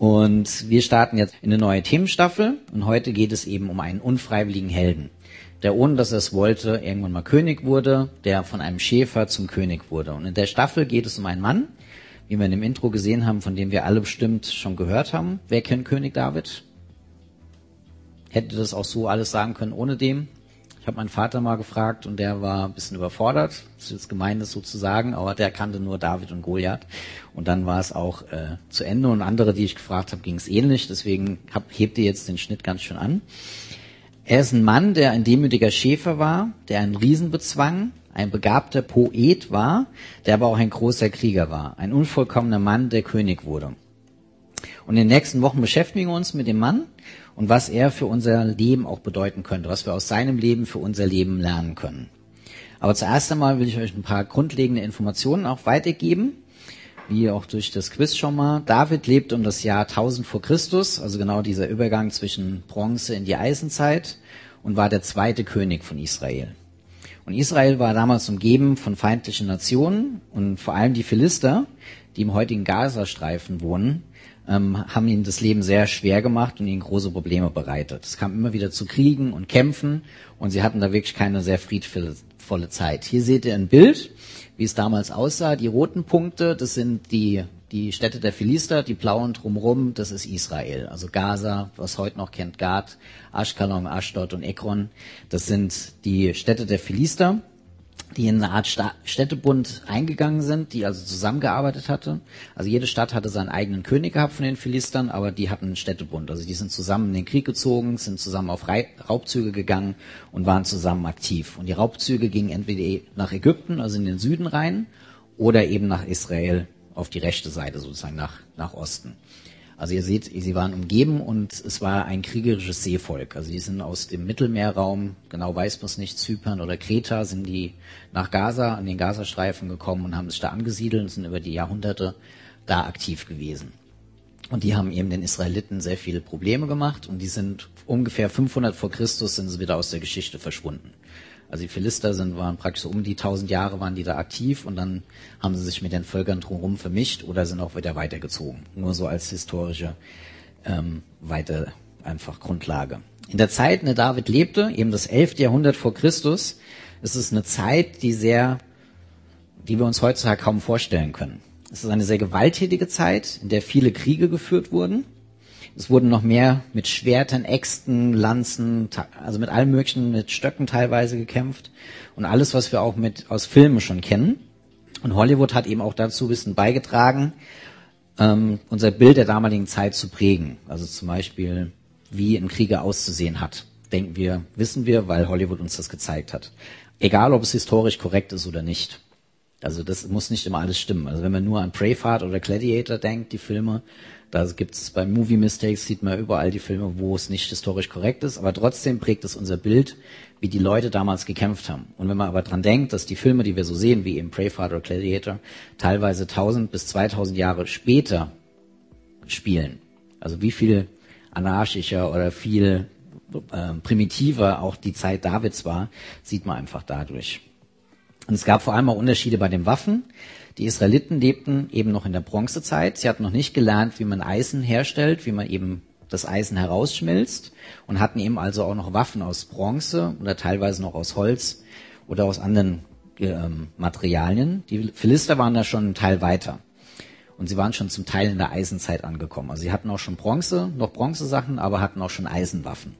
Und wir starten jetzt in eine neue Themenstaffel und heute geht es eben um einen unfreiwilligen Helden, der ohne dass er es wollte irgendwann mal König wurde, der von einem Schäfer zum König wurde. Und in der Staffel geht es um einen Mann, wie wir in dem Intro gesehen haben, von dem wir alle bestimmt schon gehört haben. Wer kennt König David? Hätte das auch so alles sagen können ohne dem? Ich habe meinen Vater mal gefragt und der war ein bisschen überfordert. Das ist jetzt gemein, das so aber der kannte nur David und Goliath. Und dann war es auch äh, zu Ende. Und andere, die ich gefragt habe, ging es ähnlich. Deswegen hab, hebt ihr jetzt den Schnitt ganz schön an. Er ist ein Mann, der ein demütiger Schäfer war, der einen Riesen bezwang, ein begabter Poet war, der aber auch ein großer Krieger war. Ein unvollkommener Mann, der König wurde. Und in den nächsten Wochen beschäftigen wir uns mit dem Mann und was er für unser Leben auch bedeuten könnte, was wir aus seinem Leben für unser Leben lernen können. Aber zuerst einmal will ich euch ein paar grundlegende Informationen auch weitergeben, wie auch durch das Quiz schon mal. David lebt um das Jahr 1000 vor Christus, also genau dieser Übergang zwischen Bronze in die Eisenzeit und war der zweite König von Israel. Und Israel war damals umgeben von feindlichen Nationen und vor allem die Philister, die im heutigen Gazastreifen wohnen, ähm, haben ihnen das Leben sehr schwer gemacht und ihnen große Probleme bereitet. Es kam immer wieder zu Kriegen und Kämpfen und sie hatten da wirklich keine sehr friedvolle Zeit. Hier seht ihr ein Bild, wie es damals aussah. Die roten Punkte, das sind die die Städte der Philister, die blauen drumherum, das ist Israel. Also Gaza, was heute noch kennt, Gad, Ashkelon, Ashdod und Ekron. Das sind die Städte der Philister, die in eine Art Städtebund eingegangen sind, die also zusammengearbeitet hatte. Also jede Stadt hatte seinen eigenen König gehabt von den Philistern, aber die hatten einen Städtebund. Also die sind zusammen in den Krieg gezogen, sind zusammen auf Raubzüge gegangen und waren zusammen aktiv. Und die Raubzüge gingen entweder nach Ägypten, also in den Süden rein, oder eben nach Israel auf die rechte Seite sozusagen nach, nach Osten. Also ihr seht, sie waren umgeben und es war ein kriegerisches Seevolk. Also die sind aus dem Mittelmeerraum, genau weiß man es nicht, Zypern oder Kreta, sind die nach Gaza, an den Gazastreifen gekommen und haben sich da angesiedelt und sind über die Jahrhunderte da aktiv gewesen. Und die haben eben den Israeliten sehr viele Probleme gemacht und die sind ungefähr 500 vor Christus sind sie wieder aus der Geschichte verschwunden. Also die Philister sind, waren praktisch so um die 1000 Jahre waren die da aktiv und dann haben sie sich mit den Völkern drumherum vermischt oder sind auch wieder weitergezogen. Nur so als historische ähm, weiter einfach Grundlage. In der Zeit, in der David lebte, eben das 11. Jahrhundert vor Christus, ist es eine Zeit, die sehr, die wir uns heutzutage kaum vorstellen können. Es ist eine sehr gewalttätige Zeit, in der viele Kriege geführt wurden es wurden noch mehr mit Schwertern, Äxten, Lanzen, also mit allem möglichen, mit Stöcken teilweise gekämpft. Und alles, was wir auch mit aus Filmen schon kennen. Und Hollywood hat eben auch dazu ein bisschen beigetragen, ähm, unser Bild der damaligen Zeit zu prägen. Also zum Beispiel, wie ein Krieger auszusehen hat. Denken wir, wissen wir, weil Hollywood uns das gezeigt hat. Egal, ob es historisch korrekt ist oder nicht. Also das muss nicht immer alles stimmen. Also wenn man nur an Braveheart oder Gladiator denkt, die Filme, da gibt es bei Movie Mistakes, sieht man überall die Filme, wo es nicht historisch korrekt ist, aber trotzdem prägt es unser Bild, wie die Leute damals gekämpft haben. Und wenn man aber dran denkt, dass die Filme, die wir so sehen, wie eben Braveheart oder Gladiator, teilweise 1000 bis 2000 Jahre später spielen, also wie viel anarchischer oder viel äh, primitiver auch die Zeit Davids war, sieht man einfach dadurch. Und es gab vor allem auch Unterschiede bei den Waffen. Die Israeliten lebten eben noch in der Bronzezeit. Sie hatten noch nicht gelernt, wie man Eisen herstellt, wie man eben das Eisen herausschmilzt und hatten eben also auch noch Waffen aus Bronze oder teilweise noch aus Holz oder aus anderen ähm, Materialien. Die Philister waren da schon einen Teil weiter. Und sie waren schon zum Teil in der Eisenzeit angekommen. Also sie hatten auch schon Bronze, noch Bronzesachen, aber hatten auch schon Eisenwaffen.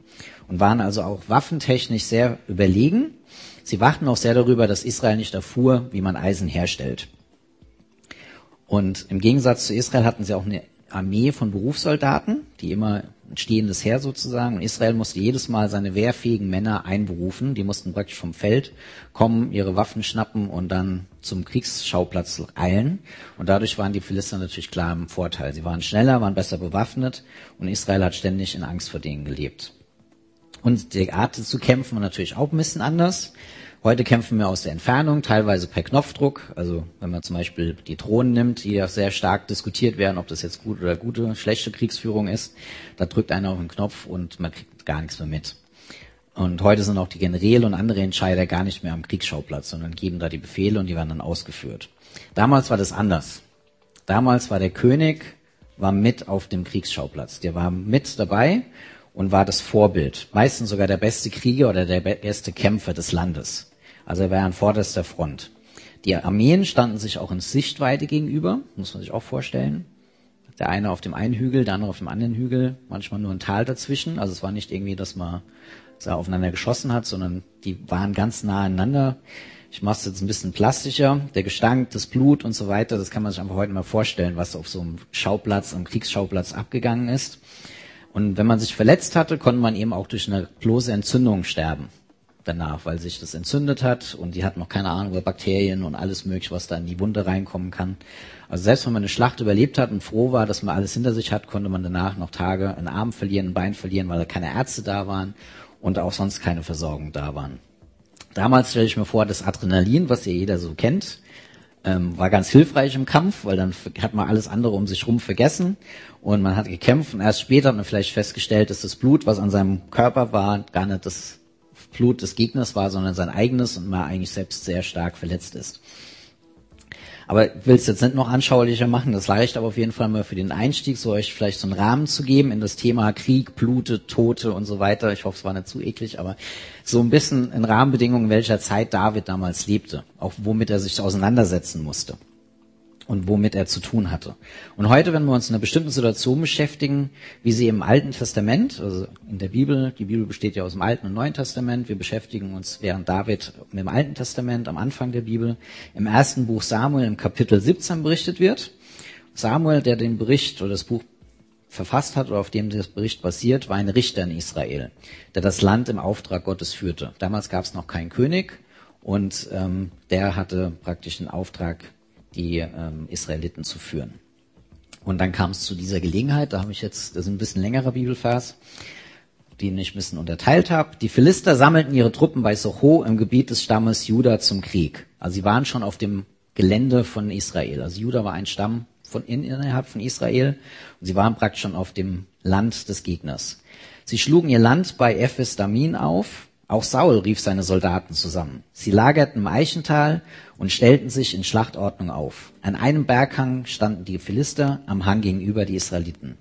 Und waren also auch waffentechnisch sehr überlegen. Sie wachten auch sehr darüber, dass Israel nicht erfuhr, wie man Eisen herstellt. Und im Gegensatz zu Israel hatten sie auch eine Armee von Berufssoldaten, die immer ein stehendes Heer sozusagen. Und Israel musste jedes Mal seine wehrfähigen Männer einberufen. Die mussten praktisch vom Feld kommen, ihre Waffen schnappen und dann zum Kriegsschauplatz eilen. Und dadurch waren die Philister natürlich klar im Vorteil. Sie waren schneller, waren besser bewaffnet und Israel hat ständig in Angst vor denen gelebt. Und die Art zu kämpfen war natürlich auch ein bisschen anders. Heute kämpfen wir aus der Entfernung, teilweise per Knopfdruck. Also wenn man zum Beispiel die Drohnen nimmt, die ja sehr stark diskutiert werden, ob das jetzt gut oder gute, schlechte Kriegsführung ist, da drückt einer auf den Knopf und man kriegt gar nichts mehr mit. Und heute sind auch die Generäle und andere Entscheider gar nicht mehr am Kriegsschauplatz, sondern geben da die Befehle und die werden dann ausgeführt. Damals war das anders. Damals war der König war mit auf dem Kriegsschauplatz. Der war mit dabei und war das Vorbild. Meistens sogar der beste Krieger oder der beste Kämpfer des Landes. Also er war an vorderster Front. Die Armeen standen sich auch in Sichtweite gegenüber, muss man sich auch vorstellen. Der eine auf dem einen Hügel, der andere auf dem anderen Hügel, manchmal nur ein Tal dazwischen. Also es war nicht irgendwie, dass man da aufeinander geschossen hat, sondern die waren ganz nah aneinander. Ich mache es jetzt ein bisschen plastischer. Der Gestank, das Blut und so weiter, das kann man sich einfach heute mal vorstellen, was auf so einem Schauplatz, einem Kriegsschauplatz abgegangen ist. Und wenn man sich verletzt hatte, konnte man eben auch durch eine bloße Entzündung sterben danach, weil sich das entzündet hat und die hatten noch keine Ahnung über Bakterien und alles mögliche, was da in die Wunde reinkommen kann. Also selbst wenn man eine Schlacht überlebt hat und froh war, dass man alles hinter sich hat, konnte man danach noch Tage einen Arm verlieren, ein Bein verlieren, weil da keine Ärzte da waren und auch sonst keine Versorgung da waren. Damals stelle ich mir vor, das Adrenalin, was ja jeder so kennt, ähm, war ganz hilfreich im Kampf, weil dann hat man alles andere um sich rum vergessen und man hat gekämpft und erst später hat man vielleicht festgestellt, dass das Blut, was an seinem Körper war, gar nicht das Blut des Gegners war, sondern sein eigenes und man eigentlich selbst sehr stark verletzt ist. Aber ich will es jetzt nicht noch anschaulicher machen, das reicht aber auf jeden Fall mal für den Einstieg, so euch vielleicht so einen Rahmen zu geben in das Thema Krieg, Blute, Tote und so weiter. Ich hoffe, es war nicht zu eklig, aber so ein bisschen in Rahmenbedingungen, welcher Zeit David damals lebte, auch womit er sich auseinandersetzen musste und womit er zu tun hatte. Und heute, wenn wir uns in einer bestimmten Situation beschäftigen, wie sie im Alten Testament, also in der Bibel, die Bibel besteht ja aus dem Alten und Neuen Testament, wir beschäftigen uns während David mit dem Alten Testament am Anfang der Bibel, im ersten Buch Samuel im Kapitel 17 berichtet wird. Samuel, der den Bericht oder das Buch verfasst hat oder auf dem das Bericht basiert, war ein Richter in Israel, der das Land im Auftrag Gottes führte. Damals gab es noch keinen König und ähm, der hatte praktisch den Auftrag, die ähm, Israeliten zu führen. Und dann kam es zu dieser Gelegenheit, da habe ich jetzt, das ist ein bisschen längerer Bibelvers, den ich ein bisschen unterteilt habe. Die Philister sammelten ihre Truppen bei Socho im Gebiet des Stammes Juda zum Krieg. Also sie waren schon auf dem Gelände von Israel. Also Juda war ein Stamm von in, innerhalb von Israel und sie waren praktisch schon auf dem Land des Gegners. Sie schlugen ihr Land bei Ephes Damin auf auch Saul rief seine Soldaten zusammen. Sie lagerten im Eichental und stellten sich in Schlachtordnung auf. An einem Berghang standen die Philister, am Hang gegenüber die Israeliten.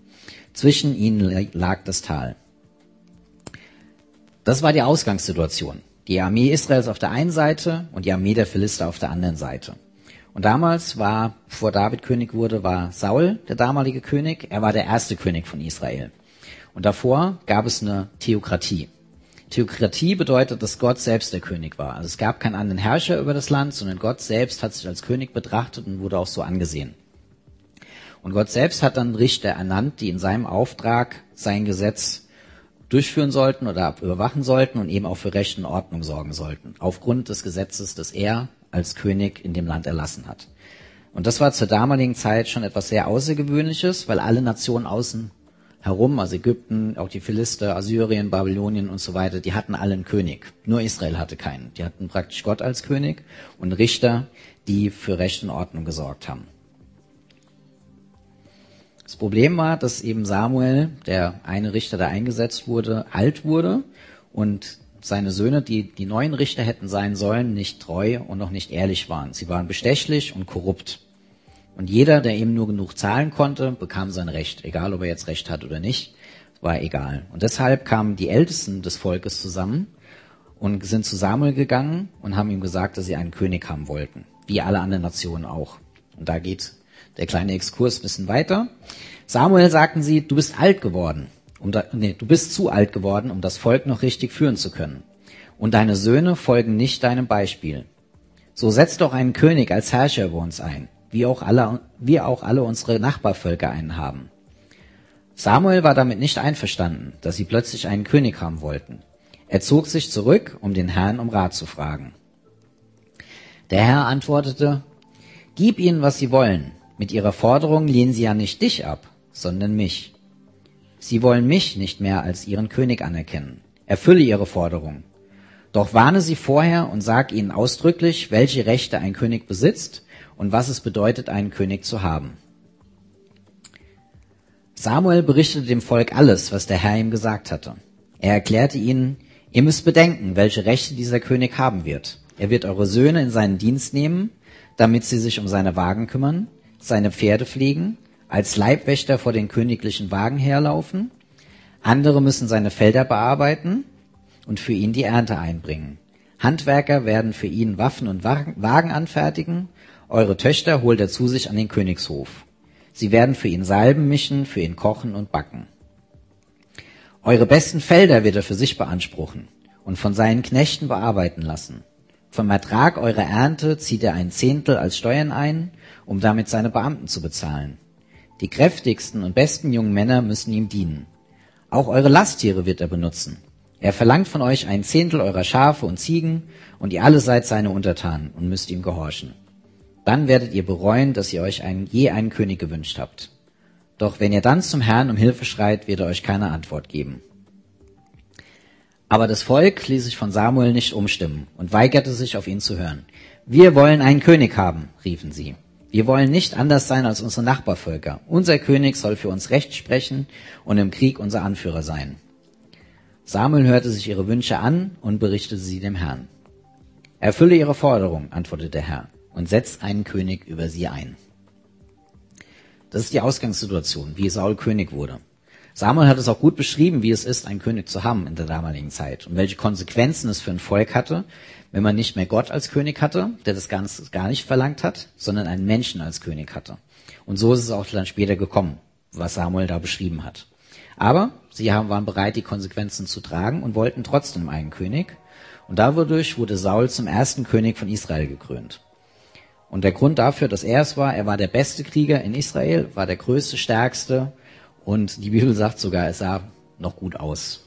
Zwischen ihnen lag das Tal. Das war die Ausgangssituation. Die Armee Israels auf der einen Seite und die Armee der Philister auf der anderen Seite. Und damals war, bevor David König wurde, war Saul der damalige König. Er war der erste König von Israel. Und davor gab es eine Theokratie. Theokratie bedeutet, dass Gott selbst der König war. Also es gab keinen anderen Herrscher über das Land, sondern Gott selbst hat sich als König betrachtet und wurde auch so angesehen. Und Gott selbst hat dann Richter ernannt, die in seinem Auftrag sein Gesetz durchführen sollten oder überwachen sollten und eben auch für Recht und Ordnung sorgen sollten, aufgrund des Gesetzes, das er als König in dem Land erlassen hat. Und das war zur damaligen Zeit schon etwas sehr Außergewöhnliches, weil alle Nationen außen herum, also Ägypten, auch die Philister, Assyrien, Babylonien und so weiter, die hatten alle einen König. Nur Israel hatte keinen. Die hatten praktisch Gott als König und Richter, die für Recht und Ordnung gesorgt haben. Das Problem war, dass eben Samuel, der eine Richter, der eingesetzt wurde, alt wurde und seine Söhne, die die neuen Richter hätten sein sollen, nicht treu und auch nicht ehrlich waren. Sie waren bestechlich und korrupt. Und jeder, der eben nur genug zahlen konnte, bekam sein Recht, egal ob er jetzt Recht hat oder nicht, war egal. Und deshalb kamen die Ältesten des Volkes zusammen und sind zu Samuel gegangen und haben ihm gesagt, dass sie einen König haben wollten, wie alle anderen Nationen auch. Und da geht der kleine Exkurs ein bisschen weiter. Samuel sagten sie, du bist alt geworden, um da, nee, du bist zu alt geworden, um das Volk noch richtig führen zu können. Und deine Söhne folgen nicht deinem Beispiel. So setz doch einen König als Herrscher über uns ein wie auch alle, wie auch alle unsere Nachbarvölker einen haben. Samuel war damit nicht einverstanden, dass sie plötzlich einen König haben wollten. Er zog sich zurück, um den Herrn um Rat zu fragen. Der Herr antwortete, Gib ihnen, was sie wollen. Mit ihrer Forderung lehnen sie ja nicht dich ab, sondern mich. Sie wollen mich nicht mehr als ihren König anerkennen. Erfülle ihre Forderung. Doch warne sie vorher und sag ihnen ausdrücklich, welche Rechte ein König besitzt und was es bedeutet, einen König zu haben. Samuel berichtete dem Volk alles, was der Herr ihm gesagt hatte. Er erklärte ihnen, ihr müsst bedenken, welche Rechte dieser König haben wird. Er wird eure Söhne in seinen Dienst nehmen, damit sie sich um seine Wagen kümmern, seine Pferde pflegen, als Leibwächter vor den königlichen Wagen herlaufen. Andere müssen seine Felder bearbeiten und für ihn die Ernte einbringen. Handwerker werden für ihn Waffen und Wagen anfertigen. Eure Töchter holt er zu sich an den Königshof. Sie werden für ihn Salben mischen, für ihn kochen und backen. Eure besten Felder wird er für sich beanspruchen und von seinen Knechten bearbeiten lassen. Vom Ertrag eurer Ernte zieht er ein Zehntel als Steuern ein, um damit seine Beamten zu bezahlen. Die kräftigsten und besten jungen Männer müssen ihm dienen. Auch eure Lasttiere wird er benutzen. Er verlangt von euch ein Zehntel eurer Schafe und Ziegen, und ihr alle seid seine Untertanen und müsst ihm gehorchen. Dann werdet ihr bereuen, dass ihr euch einen, je einen König gewünscht habt. Doch wenn ihr dann zum Herrn um Hilfe schreit, wird er euch keine Antwort geben. Aber das Volk ließ sich von Samuel nicht umstimmen und weigerte sich, auf ihn zu hören. Wir wollen einen König haben, riefen sie. Wir wollen nicht anders sein als unsere Nachbarvölker. Unser König soll für uns Recht sprechen und im Krieg unser Anführer sein. Samuel hörte sich ihre Wünsche an und berichtete sie dem Herrn. Erfülle ihre Forderung, antwortete der Herr, und setzt einen König über sie ein. Das ist die Ausgangssituation, wie Saul König wurde. Samuel hat es auch gut beschrieben, wie es ist, einen König zu haben in der damaligen Zeit und welche Konsequenzen es für ein Volk hatte, wenn man nicht mehr Gott als König hatte, der das Ganze gar nicht verlangt hat, sondern einen Menschen als König hatte. Und so ist es auch dann später gekommen, was Samuel da beschrieben hat. Aber sie haben, waren bereit, die Konsequenzen zu tragen und wollten trotzdem einen König. Und dadurch wurde Saul zum ersten König von Israel gekrönt. Und der Grund dafür, dass er es war, er war der beste Krieger in Israel, war der größte, stärkste und die Bibel sagt sogar, es sah noch gut aus.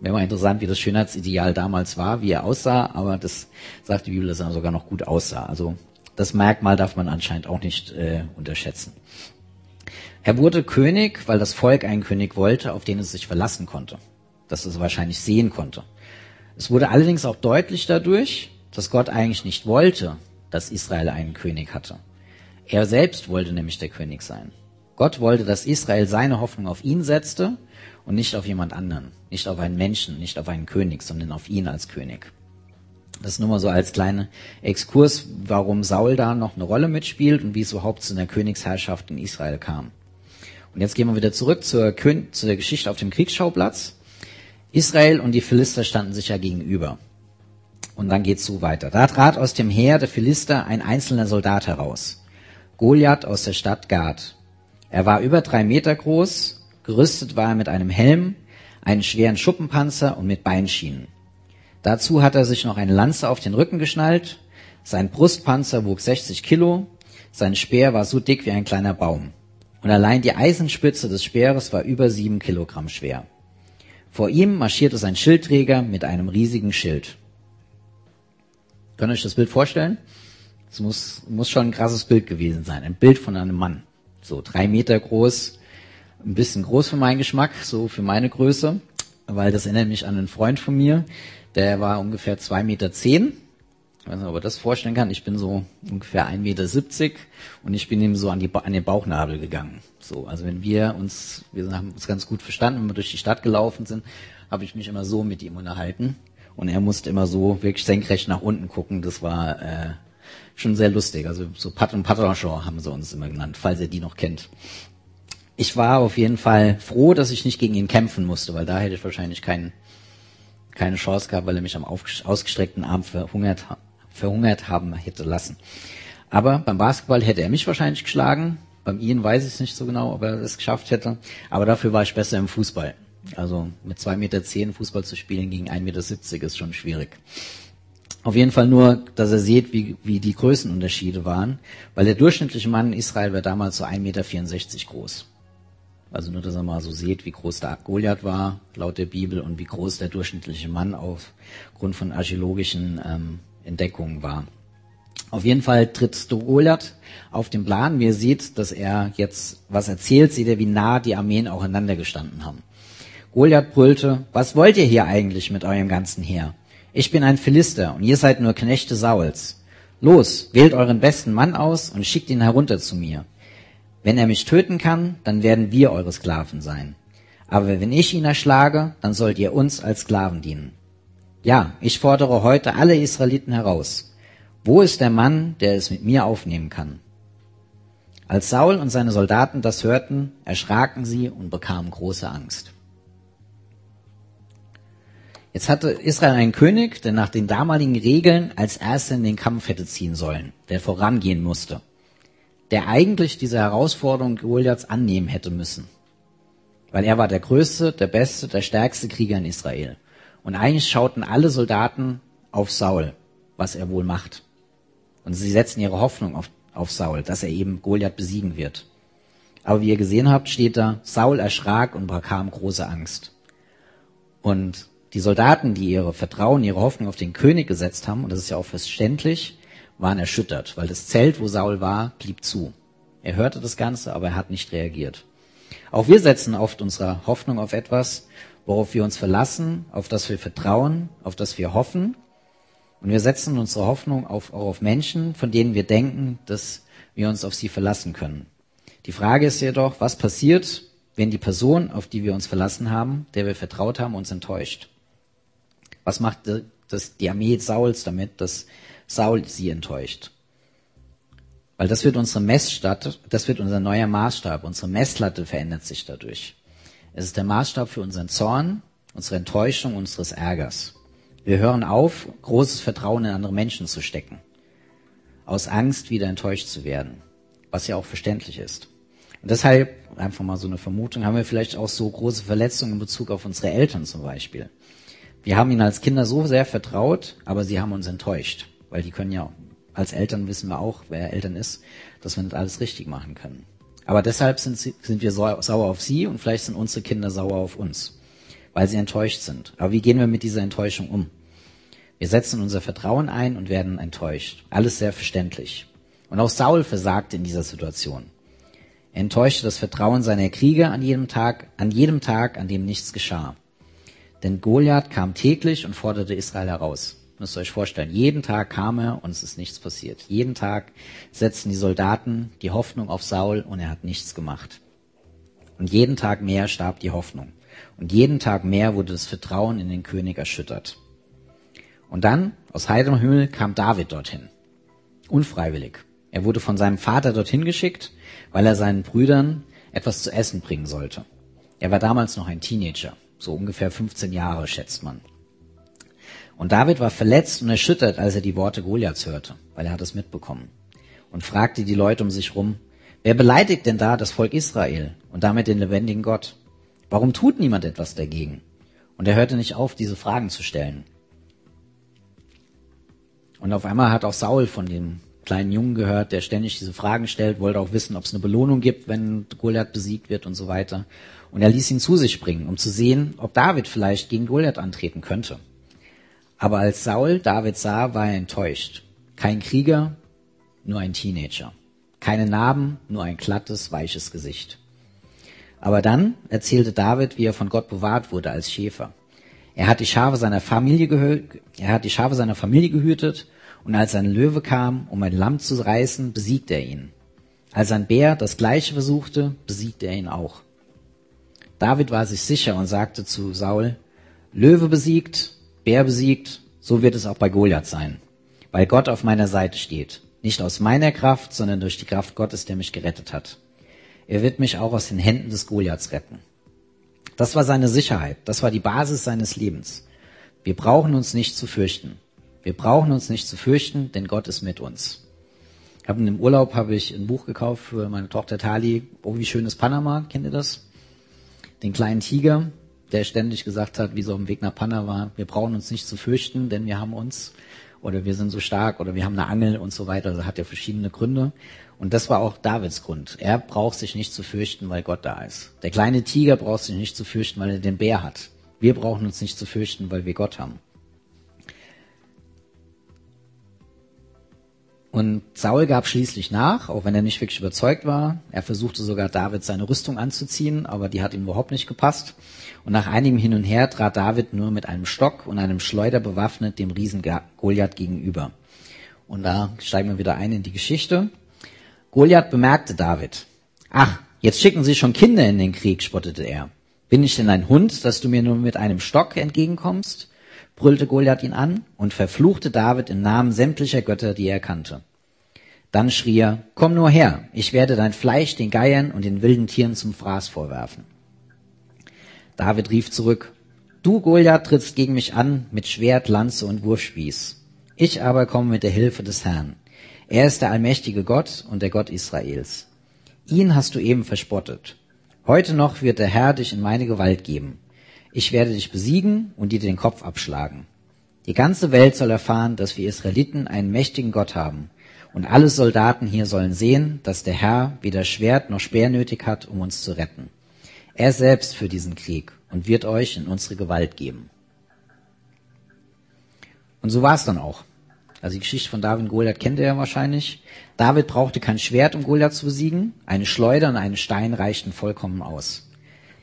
Wäre mal interessant, wie das Schönheitsideal damals war, wie er aussah, aber das sagt die Bibel, dass er sogar noch gut aussah. Also das Merkmal darf man anscheinend auch nicht äh, unterschätzen. Er wurde König, weil das Volk einen König wollte, auf den es sich verlassen konnte, dass es wahrscheinlich sehen konnte. Es wurde allerdings auch deutlich dadurch, dass Gott eigentlich nicht wollte, dass Israel einen König hatte. Er selbst wollte nämlich der König sein. Gott wollte, dass Israel seine Hoffnung auf ihn setzte und nicht auf jemand anderen, nicht auf einen Menschen, nicht auf einen König, sondern auf ihn als König. Das nur mal so als kleiner Exkurs, warum Saul da noch eine Rolle mitspielt und wie es überhaupt zu einer Königsherrschaft in Israel kam. Und jetzt gehen wir wieder zurück zur, zu der Geschichte auf dem Kriegsschauplatz. Israel und die Philister standen sich ja gegenüber. Und dann geht's so weiter. Da trat aus dem Heer der Philister ein einzelner Soldat heraus. Goliath aus der Stadt Gad. Er war über drei Meter groß, gerüstet war er mit einem Helm, einen schweren Schuppenpanzer und mit Beinschienen. Dazu hat er sich noch eine Lanze auf den Rücken geschnallt, sein Brustpanzer wog 60 Kilo, sein Speer war so dick wie ein kleiner Baum. Und allein die Eisenspitze des Speeres war über sieben Kilogramm schwer. Vor ihm marschierte sein Schildträger mit einem riesigen Schild. Könnt ihr euch das Bild vorstellen? Es muss, muss schon ein krasses Bild gewesen sein. Ein Bild von einem Mann so drei Meter groß, ein bisschen groß für meinen Geschmack, so für meine Größe, weil das erinnert mich an einen Freund von mir, der war ungefähr zwei Meter. zehn. Ich weiß nicht, ob er das vorstellen kann. Ich bin so ungefähr ein Meter siebzig und ich bin ihm so an, die, an den Bauchnabel gegangen. So, also wenn wir uns, wir haben uns ganz gut verstanden, wenn wir durch die Stadt gelaufen sind, habe ich mich immer so mit ihm unterhalten und er musste immer so wirklich senkrecht nach unten gucken. Das war äh, schon sehr lustig. Also so Pat und Patronchon haben sie uns immer genannt, falls ihr die noch kennt. Ich war auf jeden Fall froh, dass ich nicht gegen ihn kämpfen musste, weil da hätte ich wahrscheinlich kein, keine Chance gehabt, weil er mich am ausgestreckten Arm verhungert, verhungert haben hätte lassen. Aber beim Basketball hätte er mich wahrscheinlich geschlagen. Beim Ian weiß ich es nicht so genau, ob er es geschafft hätte. Aber dafür war ich besser im Fußball. Also mit zwei Meter zehn Fußball zu spielen gegen 1,70 Meter ist schon schwierig. Auf jeden Fall nur, dass er sieht, wie, wie die Größenunterschiede waren, weil der durchschnittliche Mann in Israel war damals so 1,64 Meter groß. Also nur, dass er mal so sieht, wie groß der Goliath war, laut der Bibel, und wie groß der durchschnittliche Mann aufgrund von archäologischen ähm, Entdeckungen war. Auf jeden Fall tritt Goliath auf den Plan. Wie ihr seht, dass er jetzt was erzählt, seht ihr, wie nah die Armeen auch einander gestanden haben. Goliath brüllte, was wollt ihr hier eigentlich mit eurem ganzen Heer? Ich bin ein Philister und ihr seid nur Knechte Sauls. Los, wählt euren besten Mann aus und schickt ihn herunter zu mir. Wenn er mich töten kann, dann werden wir eure Sklaven sein. Aber wenn ich ihn erschlage, dann sollt ihr uns als Sklaven dienen. Ja, ich fordere heute alle Israeliten heraus. Wo ist der Mann, der es mit mir aufnehmen kann? Als Saul und seine Soldaten das hörten, erschraken sie und bekamen große Angst. Jetzt hatte Israel einen König, der nach den damaligen Regeln als erster in den Kampf hätte ziehen sollen, der vorangehen musste, der eigentlich diese Herausforderung Goliaths annehmen hätte müssen. Weil er war der größte, der beste, der stärkste Krieger in Israel. Und eigentlich schauten alle Soldaten auf Saul, was er wohl macht. Und sie setzen ihre Hoffnung auf, auf Saul, dass er eben Goliath besiegen wird. Aber wie ihr gesehen habt, steht da, Saul erschrak und bekam große Angst. Und die Soldaten, die ihre Vertrauen, ihre Hoffnung auf den König gesetzt haben, und das ist ja auch verständlich, waren erschüttert, weil das Zelt, wo Saul war, blieb zu. Er hörte das Ganze, aber er hat nicht reagiert. Auch wir setzen oft unsere Hoffnung auf etwas, worauf wir uns verlassen, auf das wir vertrauen, auf das wir hoffen. Und wir setzen unsere Hoffnung auf, auch auf Menschen, von denen wir denken, dass wir uns auf sie verlassen können. Die Frage ist jedoch, was passiert, wenn die Person, auf die wir uns verlassen haben, der wir vertraut haben, uns enttäuscht? Was macht das, die Armee Sauls damit, dass Saul sie enttäuscht? Weil das wird unsere Messstadt, das wird unser neuer Maßstab. Unsere Messlatte verändert sich dadurch. Es ist der Maßstab für unseren Zorn, unsere Enttäuschung, unseres Ärgers. Wir hören auf, großes Vertrauen in andere Menschen zu stecken. Aus Angst, wieder enttäuscht zu werden. Was ja auch verständlich ist. Und deshalb, einfach mal so eine Vermutung, haben wir vielleicht auch so große Verletzungen in Bezug auf unsere Eltern zum Beispiel. Wir haben ihnen als Kinder so sehr vertraut, aber sie haben uns enttäuscht, weil die können ja, als Eltern wissen wir auch, wer Eltern ist, dass wir nicht alles richtig machen können. Aber deshalb sind, sie, sind wir sauer auf sie und vielleicht sind unsere Kinder sauer auf uns, weil sie enttäuscht sind. Aber wie gehen wir mit dieser Enttäuschung um? Wir setzen unser Vertrauen ein und werden enttäuscht. Alles sehr verständlich. Und auch Saul versagte in dieser Situation. Er enttäuschte das Vertrauen seiner Krieger an jedem Tag, an jedem Tag, an dem nichts geschah. Denn Goliath kam täglich und forderte Israel heraus. Müsst ihr euch vorstellen, jeden Tag kam er und es ist nichts passiert. Jeden Tag setzten die Soldaten die Hoffnung auf Saul und er hat nichts gemacht. Und jeden Tag mehr starb die Hoffnung. Und jeden Tag mehr wurde das Vertrauen in den König erschüttert. Und dann, aus heiterem Himmel, kam David dorthin. Unfreiwillig. Er wurde von seinem Vater dorthin geschickt, weil er seinen Brüdern etwas zu essen bringen sollte. Er war damals noch ein Teenager. So ungefähr 15 Jahre, schätzt man. Und David war verletzt und erschüttert, als er die Worte Goliaths hörte, weil er hat es mitbekommen. Und fragte die Leute um sich rum, wer beleidigt denn da das Volk Israel und damit den lebendigen Gott? Warum tut niemand etwas dagegen? Und er hörte nicht auf, diese Fragen zu stellen. Und auf einmal hat auch Saul von dem kleinen Jungen gehört, der ständig diese Fragen stellt, wollte auch wissen, ob es eine Belohnung gibt, wenn Goliath besiegt wird und so weiter. Und er ließ ihn zu sich bringen, um zu sehen, ob David vielleicht gegen Goliath antreten könnte. Aber als Saul David sah, war er enttäuscht. Kein Krieger, nur ein Teenager. Keine Narben, nur ein glattes, weiches Gesicht. Aber dann erzählte David, wie er von Gott bewahrt wurde als Schäfer. Er hat die Schafe seiner Familie gehütet, er hat die Schafe seiner Familie gehütet und als ein Löwe kam, um ein Lamm zu reißen, besiegte er ihn. Als ein Bär das Gleiche versuchte, besiegte er ihn auch. David war sich sicher und sagte zu Saul, Löwe besiegt, Bär besiegt, so wird es auch bei Goliath sein, weil Gott auf meiner Seite steht. Nicht aus meiner Kraft, sondern durch die Kraft Gottes, der mich gerettet hat. Er wird mich auch aus den Händen des Goliaths retten. Das war seine Sicherheit, das war die Basis seines Lebens. Wir brauchen uns nicht zu fürchten. Wir brauchen uns nicht zu fürchten, denn Gott ist mit uns. Ich habe im Urlaub habe ich ein Buch gekauft für meine Tochter Tali. Oh, wie schön ist Panama. Kennt ihr das? Den kleinen Tiger, der ständig gesagt hat, wie so auf Weg nach Panna war, wir brauchen uns nicht zu fürchten, denn wir haben uns oder wir sind so stark oder wir haben eine Angel und so weiter. Also hat ja verschiedene Gründe. Und das war auch Davids Grund. Er braucht sich nicht zu fürchten, weil Gott da ist. Der kleine Tiger braucht sich nicht zu fürchten, weil er den Bär hat. Wir brauchen uns nicht zu fürchten, weil wir Gott haben. Und Saul gab schließlich nach, auch wenn er nicht wirklich überzeugt war. Er versuchte sogar David seine Rüstung anzuziehen, aber die hat ihm überhaupt nicht gepasst. Und nach einigem Hin und Her trat David nur mit einem Stock und einem Schleuder bewaffnet dem Riesen Goliath gegenüber. Und da steigen wir wieder ein in die Geschichte. Goliath bemerkte David. Ach, jetzt schicken Sie schon Kinder in den Krieg, spottete er. Bin ich denn ein Hund, dass du mir nur mit einem Stock entgegenkommst? Brüllte Goliath ihn an und verfluchte David im Namen sämtlicher Götter, die er kannte. Dann schrie er, komm nur her, ich werde dein Fleisch den Geiern und den wilden Tieren zum Fraß vorwerfen. David rief zurück, du Goliath trittst gegen mich an mit Schwert, Lanze und Wurfspieß. Ich aber komme mit der Hilfe des Herrn. Er ist der allmächtige Gott und der Gott Israels. Ihn hast du eben verspottet. Heute noch wird der Herr dich in meine Gewalt geben. Ich werde dich besiegen und dir den Kopf abschlagen. Die ganze Welt soll erfahren, dass wir Israeliten einen mächtigen Gott haben. Und alle Soldaten hier sollen sehen, dass der Herr weder Schwert noch Speer nötig hat, um uns zu retten. Er selbst führt diesen Krieg und wird euch in unsere Gewalt geben. Und so war es dann auch. Also die Geschichte von David und Goliath kennt ihr ja wahrscheinlich. David brauchte kein Schwert, um Goliath zu besiegen. Eine Schleuder und einen Stein reichten vollkommen aus.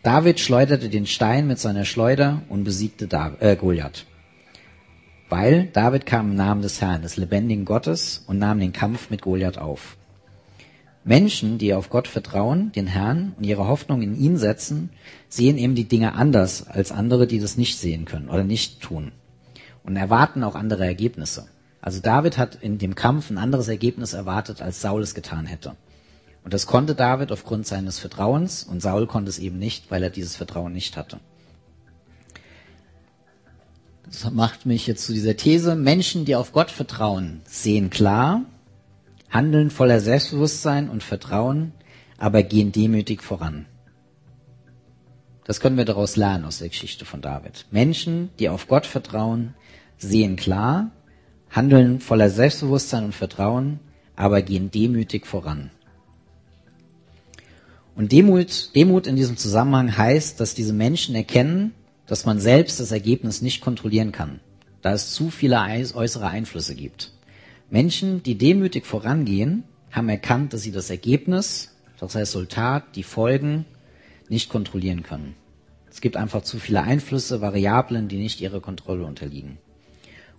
David schleuderte den Stein mit seiner Schleuder und besiegte David, äh, Goliath. Weil David kam im Namen des Herrn, des lebendigen Gottes, und nahm den Kampf mit Goliath auf. Menschen, die auf Gott vertrauen, den Herrn und ihre Hoffnung in ihn setzen, sehen eben die Dinge anders als andere, die das nicht sehen können oder nicht tun. Und erwarten auch andere Ergebnisse. Also David hat in dem Kampf ein anderes Ergebnis erwartet, als Saul es getan hätte. Und das konnte David aufgrund seines Vertrauens und Saul konnte es eben nicht, weil er dieses Vertrauen nicht hatte. Das macht mich jetzt zu dieser These, Menschen, die auf Gott vertrauen, sehen klar, handeln voller Selbstbewusstsein und Vertrauen, aber gehen demütig voran. Das können wir daraus lernen aus der Geschichte von David. Menschen, die auf Gott vertrauen, sehen klar, handeln voller Selbstbewusstsein und Vertrauen, aber gehen demütig voran. Und Demut, Demut in diesem Zusammenhang heißt, dass diese Menschen erkennen, dass man selbst das Ergebnis nicht kontrollieren kann, da es zu viele äußere Einflüsse gibt. Menschen, die demütig vorangehen, haben erkannt, dass sie das Ergebnis, das Resultat, die Folgen nicht kontrollieren können. Es gibt einfach zu viele Einflüsse, Variablen, die nicht ihrer Kontrolle unterliegen.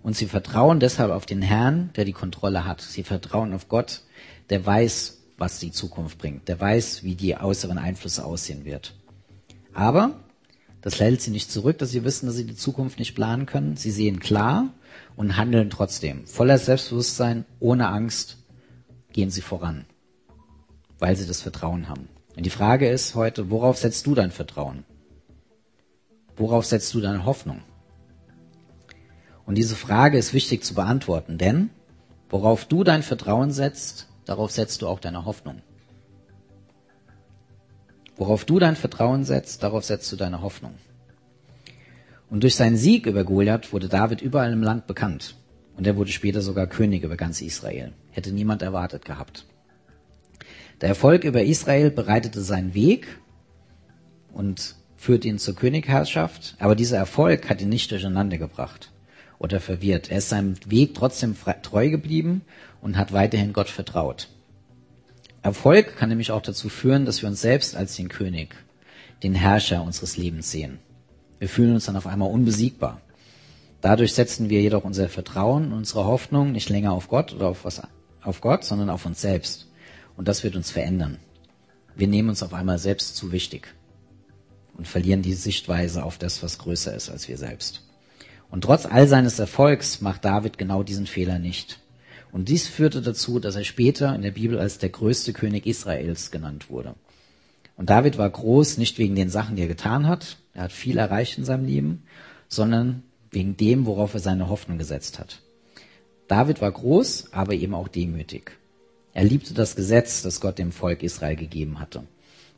Und sie vertrauen deshalb auf den Herrn, der die Kontrolle hat. Sie vertrauen auf Gott, der weiß, was die Zukunft bringt. Der weiß, wie die äußeren Einflüsse aussehen wird. Aber das hält sie nicht zurück, dass sie wissen, dass sie die Zukunft nicht planen können. Sie sehen klar und handeln trotzdem. Voller Selbstbewusstsein, ohne Angst gehen sie voran, weil sie das Vertrauen haben. Und die Frage ist heute, worauf setzt du dein Vertrauen? Worauf setzt du deine Hoffnung? Und diese Frage ist wichtig zu beantworten, denn worauf du dein Vertrauen setzt, darauf setzt du auch deine Hoffnung. Worauf du dein Vertrauen setzt, darauf setzt du deine Hoffnung. Und durch seinen Sieg über Goliath wurde David überall im Land bekannt. Und er wurde später sogar König über ganz Israel. Hätte niemand erwartet gehabt. Der Erfolg über Israel bereitete seinen Weg und führte ihn zur Königherrschaft, aber dieser Erfolg hat ihn nicht durcheinander gebracht oder verwirrt. Er ist seinem Weg trotzdem treu geblieben und hat weiterhin Gott vertraut. Erfolg kann nämlich auch dazu führen, dass wir uns selbst als den König, den Herrscher unseres Lebens sehen. Wir fühlen uns dann auf einmal unbesiegbar. Dadurch setzen wir jedoch unser Vertrauen und unsere Hoffnung nicht länger auf Gott oder auf was, auf Gott, sondern auf uns selbst. Und das wird uns verändern. Wir nehmen uns auf einmal selbst zu wichtig und verlieren die Sichtweise auf das, was größer ist als wir selbst. Und trotz all seines Erfolgs macht David genau diesen Fehler nicht. Und dies führte dazu, dass er später in der Bibel als der größte König Israels genannt wurde. Und David war groß nicht wegen den Sachen, die er getan hat, er hat viel erreicht in seinem Leben, sondern wegen dem, worauf er seine Hoffnung gesetzt hat. David war groß, aber eben auch demütig. Er liebte das Gesetz, das Gott dem Volk Israel gegeben hatte.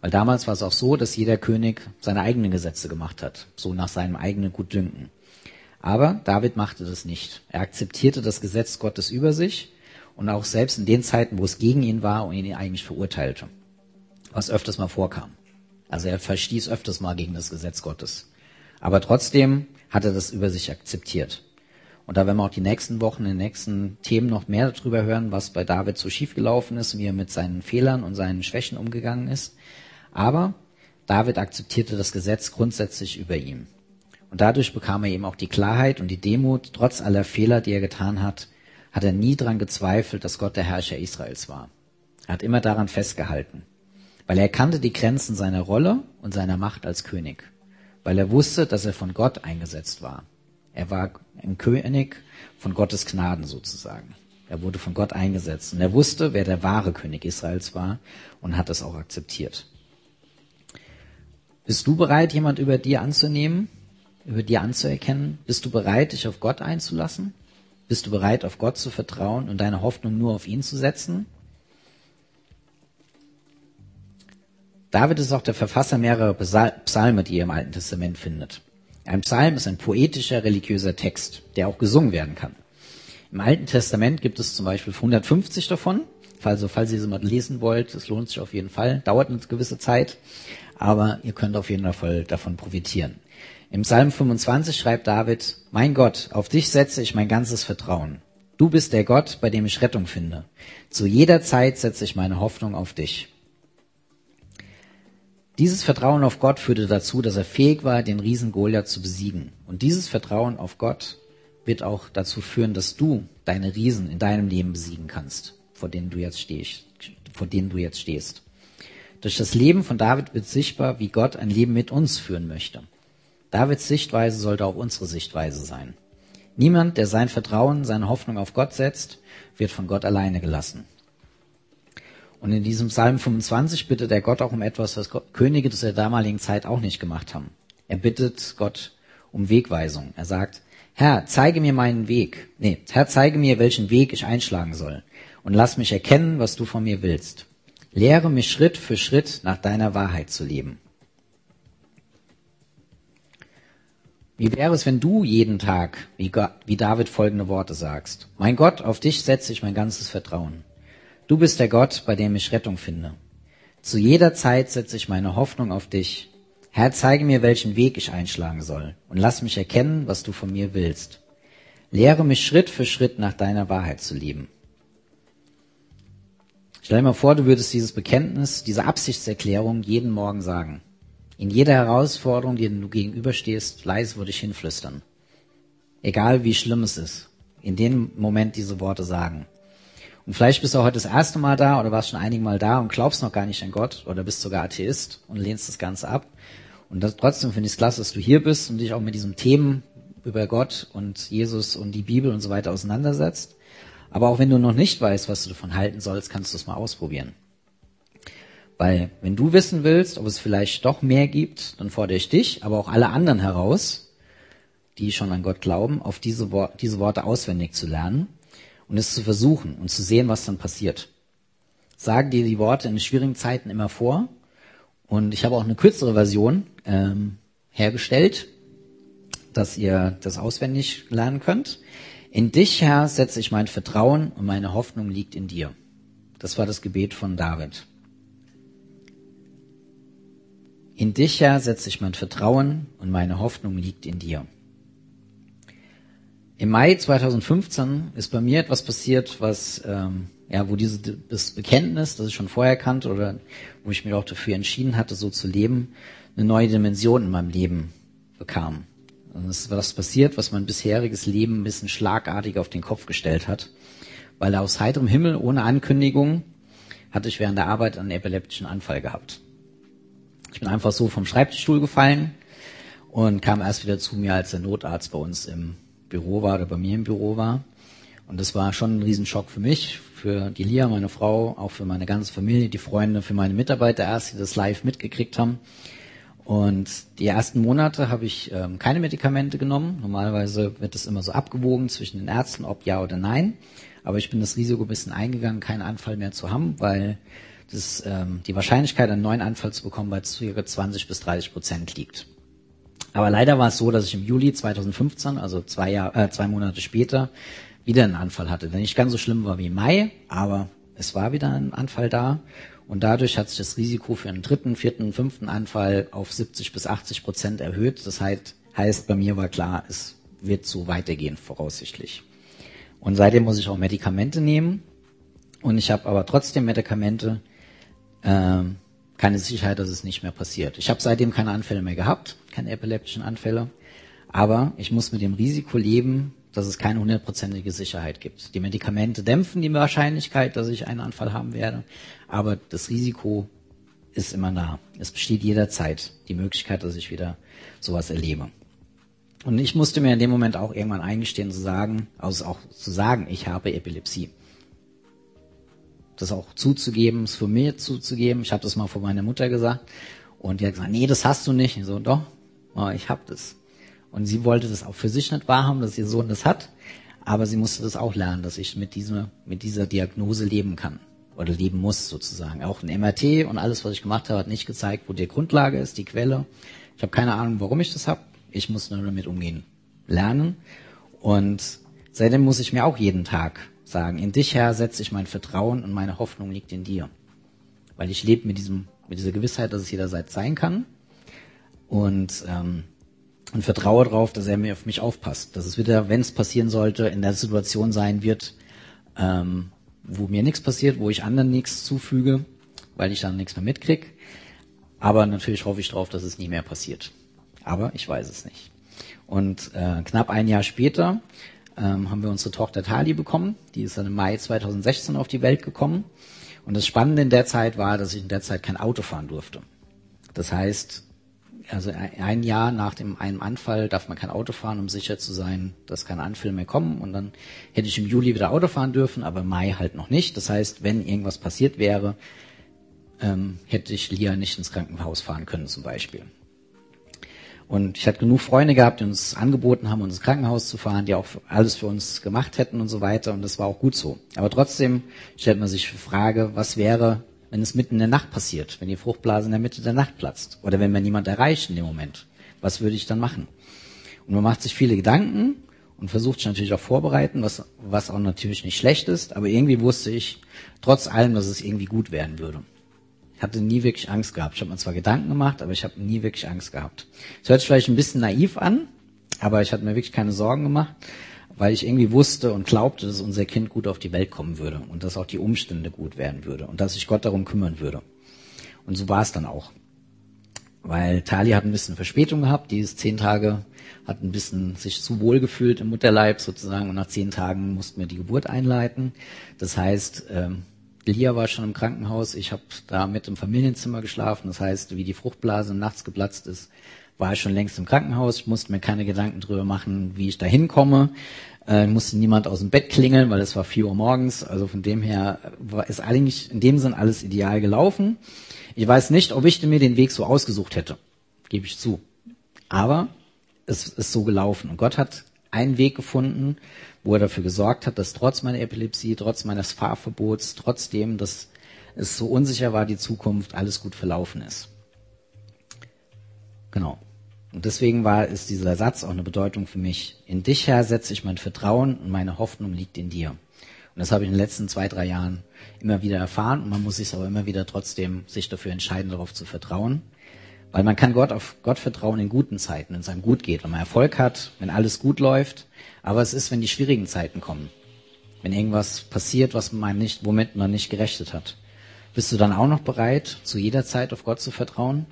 Weil damals war es auch so, dass jeder König seine eigenen Gesetze gemacht hat, so nach seinem eigenen Gutdünken. Aber David machte das nicht. Er akzeptierte das Gesetz Gottes über sich und auch selbst in den Zeiten, wo es gegen ihn war und ihn eigentlich verurteilte. Was öfters mal vorkam. Also er verstieß öfters mal gegen das Gesetz Gottes. Aber trotzdem hat er das über sich akzeptiert. Und da werden wir auch die nächsten Wochen, in den nächsten Themen noch mehr darüber hören, was bei David so schiefgelaufen ist, wie er mit seinen Fehlern und seinen Schwächen umgegangen ist. Aber David akzeptierte das Gesetz grundsätzlich über ihm. Und dadurch bekam er eben auch die Klarheit und die Demut, trotz aller Fehler, die er getan hat, hat er nie daran gezweifelt, dass Gott der Herrscher Israels war. Er hat immer daran festgehalten, weil er kannte die Grenzen seiner Rolle und seiner Macht als König, weil er wusste, dass er von Gott eingesetzt war. Er war ein König von Gottes Gnaden sozusagen. Er wurde von Gott eingesetzt und er wusste, wer der wahre König Israels war und hat es auch akzeptiert. Bist du bereit, jemand über dir anzunehmen, über dir anzuerkennen? Bist du bereit, dich auf Gott einzulassen? Bist du bereit, auf Gott zu vertrauen und deine Hoffnung nur auf ihn zu setzen? David ist auch der Verfasser mehrerer Psalme, die ihr im Alten Testament findet. Ein Psalm ist ein poetischer, religiöser Text, der auch gesungen werden kann. Im Alten Testament gibt es zum Beispiel 150 davon. Also, falls ihr sie mal lesen wollt, es lohnt sich auf jeden Fall. Dauert eine gewisse Zeit, aber ihr könnt auf jeden Fall davon profitieren. Im Psalm 25 schreibt David, Mein Gott, auf dich setze ich mein ganzes Vertrauen. Du bist der Gott, bei dem ich Rettung finde. Zu jeder Zeit setze ich meine Hoffnung auf dich. Dieses Vertrauen auf Gott führte dazu, dass er fähig war, den Riesen Goliath zu besiegen. Und dieses Vertrauen auf Gott wird auch dazu führen, dass du deine Riesen in deinem Leben besiegen kannst, vor denen du jetzt stehst, vor denen du jetzt stehst. Durch das Leben von David wird sichtbar, wie Gott ein Leben mit uns führen möchte. Davids Sichtweise sollte auch unsere Sichtweise sein. Niemand, der sein Vertrauen, seine Hoffnung auf Gott setzt, wird von Gott alleine gelassen. Und in diesem Psalm 25 bittet er Gott auch um etwas, was Könige zu der damaligen Zeit auch nicht gemacht haben. Er bittet Gott um Wegweisung. Er sagt, Herr, zeige mir meinen Weg. Nee, Herr, zeige mir, welchen Weg ich einschlagen soll. Und lass mich erkennen, was du von mir willst. Lehre mich Schritt für Schritt nach deiner Wahrheit zu leben. Wie wäre es, wenn du jeden Tag, wie, David folgende Worte sagst? Mein Gott, auf dich setze ich mein ganzes Vertrauen. Du bist der Gott, bei dem ich Rettung finde. Zu jeder Zeit setze ich meine Hoffnung auf dich. Herr, zeige mir, welchen Weg ich einschlagen soll und lass mich erkennen, was du von mir willst. Lehre mich Schritt für Schritt nach deiner Wahrheit zu leben. Stell dir mal vor, du würdest dieses Bekenntnis, diese Absichtserklärung jeden Morgen sagen. In jeder Herausforderung, die du gegenüberstehst, leise würde ich hinflüstern. Egal wie schlimm es ist. In dem Moment diese Worte sagen. Und vielleicht bist du heute das erste Mal da oder warst schon einige Mal da und glaubst noch gar nicht an Gott oder bist sogar Atheist und lehnst das Ganze ab. Und das, trotzdem finde ich es klasse, dass du hier bist und dich auch mit diesen Themen über Gott und Jesus und die Bibel und so weiter auseinandersetzt. Aber auch wenn du noch nicht weißt, was du davon halten sollst, kannst du es mal ausprobieren. Weil wenn du wissen willst, ob es vielleicht doch mehr gibt, dann fordere ich dich, aber auch alle anderen heraus, die schon an Gott glauben, auf diese, diese Worte auswendig zu lernen und es zu versuchen und zu sehen, was dann passiert. Sag dir die Worte in schwierigen Zeiten immer vor. Und ich habe auch eine kürzere Version ähm, hergestellt, dass ihr das auswendig lernen könnt. In dich, Herr, setze ich mein Vertrauen und meine Hoffnung liegt in dir. Das war das Gebet von David. In dich, Herr, setze ich mein Vertrauen und meine Hoffnung liegt in dir. Im Mai 2015 ist bei mir etwas passiert, was ähm, ja, wo dieses das Bekenntnis, das ich schon vorher kannte oder wo ich mich auch dafür entschieden hatte, so zu leben, eine neue Dimension in meinem Leben bekam. Und es ist was passiert, was mein bisheriges Leben ein bisschen schlagartig auf den Kopf gestellt hat, weil aus heiterem Himmel ohne Ankündigung hatte ich während der Arbeit einen epileptischen Anfall gehabt. Ich bin einfach so vom Schreibtischstuhl gefallen und kam erst wieder zu mir, als der Notarzt bei uns im Büro war oder bei mir im Büro war. Und das war schon ein Riesenschock für mich, für die Lia, meine Frau, auch für meine ganze Familie, die Freunde, für meine Mitarbeiter erst, die das live mitgekriegt haben. Und die ersten Monate habe ich ähm, keine Medikamente genommen. Normalerweise wird es immer so abgewogen zwischen den Ärzten, ob ja oder nein. Aber ich bin das Risiko ein bisschen eingegangen, keinen Anfall mehr zu haben, weil das, ähm, die Wahrscheinlichkeit, einen neuen Anfall zu bekommen, bei ca. 20 bis 30 Prozent liegt. Aber leider war es so, dass ich im Juli 2015, also zwei, Jahr, äh, zwei Monate später, wieder einen Anfall hatte, der nicht ganz so schlimm war wie im Mai, aber es war wieder ein Anfall da. Und dadurch hat sich das Risiko für einen dritten, vierten, fünften Anfall auf 70 bis 80 Prozent erhöht. Das heißt, bei mir war klar, es wird so weitergehen, voraussichtlich. Und seitdem muss ich auch Medikamente nehmen. Und ich habe aber trotzdem Medikamente, ähm, keine Sicherheit, dass es nicht mehr passiert. Ich habe seitdem keine Anfälle mehr gehabt, keine epileptischen Anfälle, aber ich muss mit dem Risiko leben, dass es keine hundertprozentige Sicherheit gibt. Die Medikamente dämpfen die Wahrscheinlichkeit, dass ich einen Anfall haben werde, aber das Risiko ist immer da. Es besteht jederzeit die Möglichkeit, dass ich wieder sowas erlebe. Und ich musste mir in dem Moment auch irgendwann eingestehen zu sagen, also auch zu sagen, ich habe Epilepsie. Das auch zuzugeben, es für mir zuzugeben. Ich habe das mal vor meiner Mutter gesagt und die hat gesagt, nee, das hast du nicht. Ich so, doch, ich hab das. Und sie wollte das auch für sich nicht wahrhaben, dass ihr Sohn das hat, aber sie musste das auch lernen, dass ich mit dieser, mit dieser Diagnose leben kann oder leben muss sozusagen. Auch ein MRT und alles, was ich gemacht habe, hat nicht gezeigt, wo die Grundlage ist, die Quelle. Ich habe keine Ahnung, warum ich das habe. Ich muss nur damit umgehen, lernen. Und seitdem muss ich mir auch jeden Tag sagen, in dich, Herr, setze ich mein Vertrauen und meine Hoffnung liegt in dir. Weil ich lebe mit diesem, mit dieser Gewissheit, dass es jederzeit sein kann. Und, ähm, und vertraue darauf, dass er mir auf mich aufpasst. Dass es wieder, wenn es passieren sollte, in der Situation sein wird, ähm, wo mir nichts passiert, wo ich anderen nichts zufüge, weil ich dann nichts mehr mitkrieg. Aber natürlich hoffe ich darauf, dass es nie mehr passiert. Aber ich weiß es nicht. Und äh, knapp ein Jahr später ähm, haben wir unsere Tochter Tali bekommen. Die ist dann im Mai 2016 auf die Welt gekommen. Und das Spannende in der Zeit war, dass ich in der Zeit kein Auto fahren durfte. Das heißt, also ein Jahr nach dem einem Anfall darf man kein Auto fahren, um sicher zu sein, dass keine Anfälle mehr kommen. Und dann hätte ich im Juli wieder Auto fahren dürfen, aber im Mai halt noch nicht. Das heißt, wenn irgendwas passiert wäre, ähm, hätte ich Lia nicht ins Krankenhaus fahren können zum Beispiel. Und ich hatte genug Freunde gehabt, die uns angeboten haben, uns ins Krankenhaus zu fahren, die auch alles für uns gemacht hätten und so weiter. Und das war auch gut so. Aber trotzdem stellt man sich die Frage, was wäre, wenn es mitten in der Nacht passiert, wenn die Fruchtblase in der Mitte der Nacht platzt oder wenn man niemand erreicht in dem Moment. Was würde ich dann machen? Und man macht sich viele Gedanken und versucht sich natürlich auch vorbereiten, was, was auch natürlich nicht schlecht ist, aber irgendwie wusste ich trotz allem, dass es irgendwie gut werden würde hatte nie wirklich Angst gehabt. Ich habe mir zwar Gedanken gemacht, aber ich habe nie wirklich Angst gehabt. Es hört sich vielleicht ein bisschen naiv an, aber ich hatte mir wirklich keine Sorgen gemacht, weil ich irgendwie wusste und glaubte, dass unser Kind gut auf die Welt kommen würde und dass auch die Umstände gut werden würde und dass sich Gott darum kümmern würde. Und so war es dann auch. Weil Tali hat ein bisschen Verspätung gehabt, die ist zehn Tage, hat ein bisschen sich zu wohl gefühlt im Mutterleib sozusagen und nach zehn Tagen mussten wir die Geburt einleiten. Das heißt, ähm, Lia war schon im Krankenhaus, ich habe da mit im Familienzimmer geschlafen. Das heißt, wie die Fruchtblase nachts geplatzt ist, war ich schon längst im Krankenhaus. Ich musste mir keine Gedanken drüber machen, wie ich da hinkomme. Äh, musste niemand aus dem Bett klingeln, weil es war vier Uhr morgens. Also von dem her war, ist eigentlich in dem Sinn alles ideal gelaufen. Ich weiß nicht, ob ich mir den Weg so ausgesucht hätte, gebe ich zu. Aber es ist so gelaufen. Und Gott hat einen Weg gefunden, wo er dafür gesorgt hat, dass trotz meiner Epilepsie, trotz meines Fahrverbots, trotzdem, dass es so unsicher war, die Zukunft, alles gut verlaufen ist. Genau. Und deswegen war, ist dieser Satz auch eine Bedeutung für mich. In dich, Herr, setze ich mein Vertrauen und meine Hoffnung liegt in dir. Und das habe ich in den letzten zwei, drei Jahren immer wieder erfahren und man muss sich aber immer wieder trotzdem sich dafür entscheiden, darauf zu vertrauen. Weil man kann Gott auf Gott vertrauen in guten Zeiten, wenn es einem gut geht, wenn man Erfolg hat, wenn alles gut läuft. Aber es ist, wenn die schwierigen Zeiten kommen. Wenn irgendwas passiert, was man nicht, womit man nicht gerechnet hat. Bist du dann auch noch bereit, zu jeder Zeit auf Gott zu vertrauen?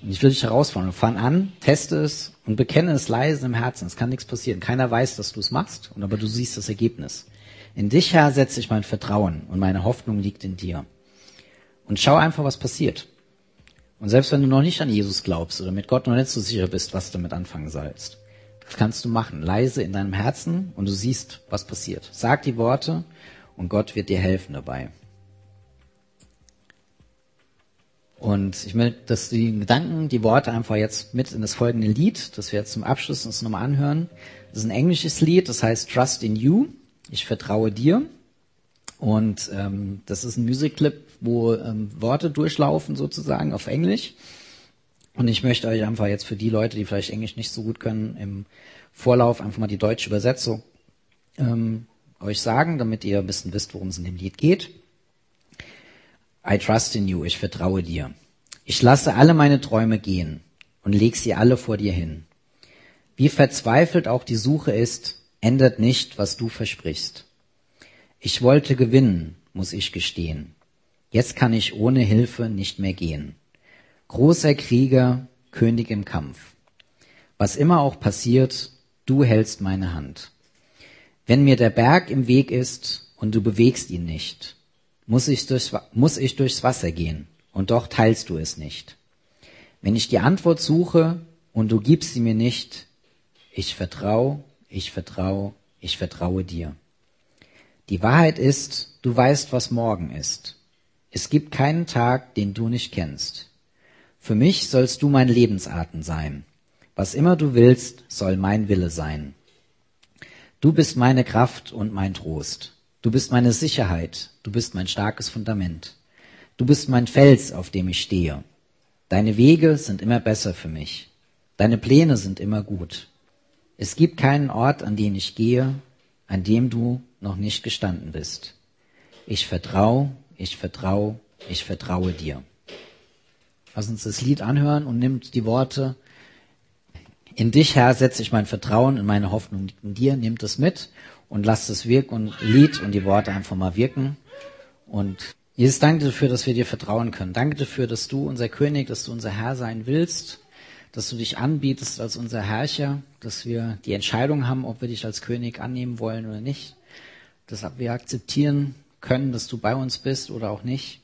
Und ich will dich herausfordern. Fang an, teste es und bekenne es leise im Herzen. Es kann nichts passieren. Keiner weiß, dass du es machst, und aber du siehst das Ergebnis. In dich, Herr, setze ich mein Vertrauen und meine Hoffnung liegt in dir. Und schau einfach, was passiert. Und selbst wenn du noch nicht an Jesus glaubst oder mit Gott noch nicht so sicher bist, was du damit anfangen sollst, das kannst du machen, leise in deinem Herzen und du siehst, was passiert. Sag die Worte und Gott wird dir helfen dabei. Und ich will, dass die Gedanken, die Worte einfach jetzt mit in das folgende Lied, das wir jetzt zum Abschluss uns nochmal anhören. Das ist ein englisches Lied, das heißt Trust in You. Ich vertraue dir. Und ähm, das ist ein Music-Clip, wo ähm, Worte durchlaufen sozusagen auf Englisch. Und ich möchte euch einfach jetzt für die Leute, die vielleicht Englisch nicht so gut können, im Vorlauf einfach mal die deutsche Übersetzung ähm, euch sagen, damit ihr ein bisschen wisst, worum es in dem Lied geht. I trust in you, ich vertraue dir. Ich lasse alle meine Träume gehen und leg sie alle vor dir hin. Wie verzweifelt auch die Suche ist, ändert nicht, was du versprichst. Ich wollte gewinnen, muss ich gestehen. Jetzt kann ich ohne Hilfe nicht mehr gehen. Großer Krieger, König im Kampf. Was immer auch passiert, du hältst meine Hand. Wenn mir der Berg im Weg ist und du bewegst ihn nicht, muss ich, durchs, muss ich durchs Wasser gehen und doch teilst du es nicht. Wenn ich die Antwort suche und du gibst sie mir nicht, ich vertraue, ich vertraue, ich vertraue dir. Die Wahrheit ist, du weißt, was morgen ist. Es gibt keinen Tag, den du nicht kennst. Für mich sollst du mein Lebensarten sein. Was immer du willst, soll mein Wille sein. Du bist meine Kraft und mein Trost. Du bist meine Sicherheit. Du bist mein starkes Fundament. Du bist mein Fels, auf dem ich stehe. Deine Wege sind immer besser für mich. Deine Pläne sind immer gut. Es gibt keinen Ort, an den ich gehe, an dem du noch nicht gestanden bist. Ich vertraue, ich vertraue, ich vertraue dir. Lass uns das Lied anhören und nimmt die Worte in dich, Herr, setze ich mein Vertrauen und meine Hoffnung in dir. Nehmt es mit und lasst das Wirk und Lied und die Worte einfach mal wirken. Und Jesus, danke dafür, dass wir dir vertrauen können. Danke dafür, dass du unser König, dass du unser Herr sein willst, dass du dich anbietest als unser Herrscher, dass wir die Entscheidung haben, ob wir dich als König annehmen wollen oder nicht, dass wir akzeptieren können, dass du bei uns bist oder auch nicht.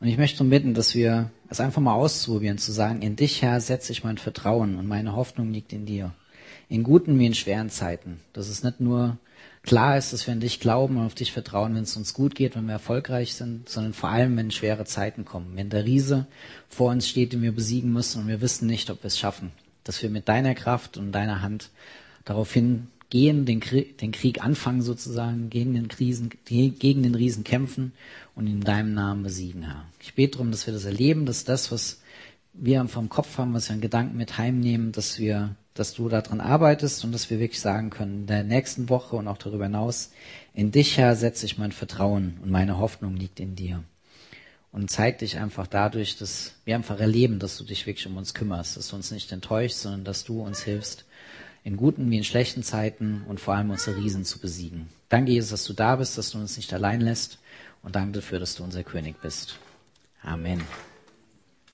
Und ich möchte bitten, dass wir es einfach mal ausprobieren, zu sagen, in dich, Herr, setze ich mein Vertrauen und meine Hoffnung liegt in dir. In guten wie in schweren Zeiten. Dass es nicht nur klar ist, dass wir an dich glauben und auf dich vertrauen, wenn es uns gut geht, wenn wir erfolgreich sind, sondern vor allem, wenn schwere Zeiten kommen. Wenn der Riese vor uns steht, den wir besiegen müssen und wir wissen nicht, ob wir es schaffen. Dass wir mit deiner Kraft und deiner Hand daraufhin gehen, den den Krieg anfangen sozusagen, gegen den, Krisen, gegen den Riesen kämpfen und in deinem Namen besiegen, Herr. Ich bete darum, dass wir das erleben, dass das, was wir vom Kopf haben, was wir in Gedanken mit heimnehmen, dass wir, dass du daran arbeitest und dass wir wirklich sagen können, in der nächsten Woche und auch darüber hinaus, in dich, Herr, setze ich mein Vertrauen und meine Hoffnung liegt in dir. Und zeig dich einfach dadurch, dass wir einfach erleben, dass du dich wirklich um uns kümmerst, dass du uns nicht enttäuschst, sondern dass du uns hilfst, in guten wie in schlechten Zeiten und vor allem unsere Riesen zu besiegen. Danke, Jesus, dass du da bist, dass du uns nicht allein lässt und danke dafür, dass du unser König bist. Amen.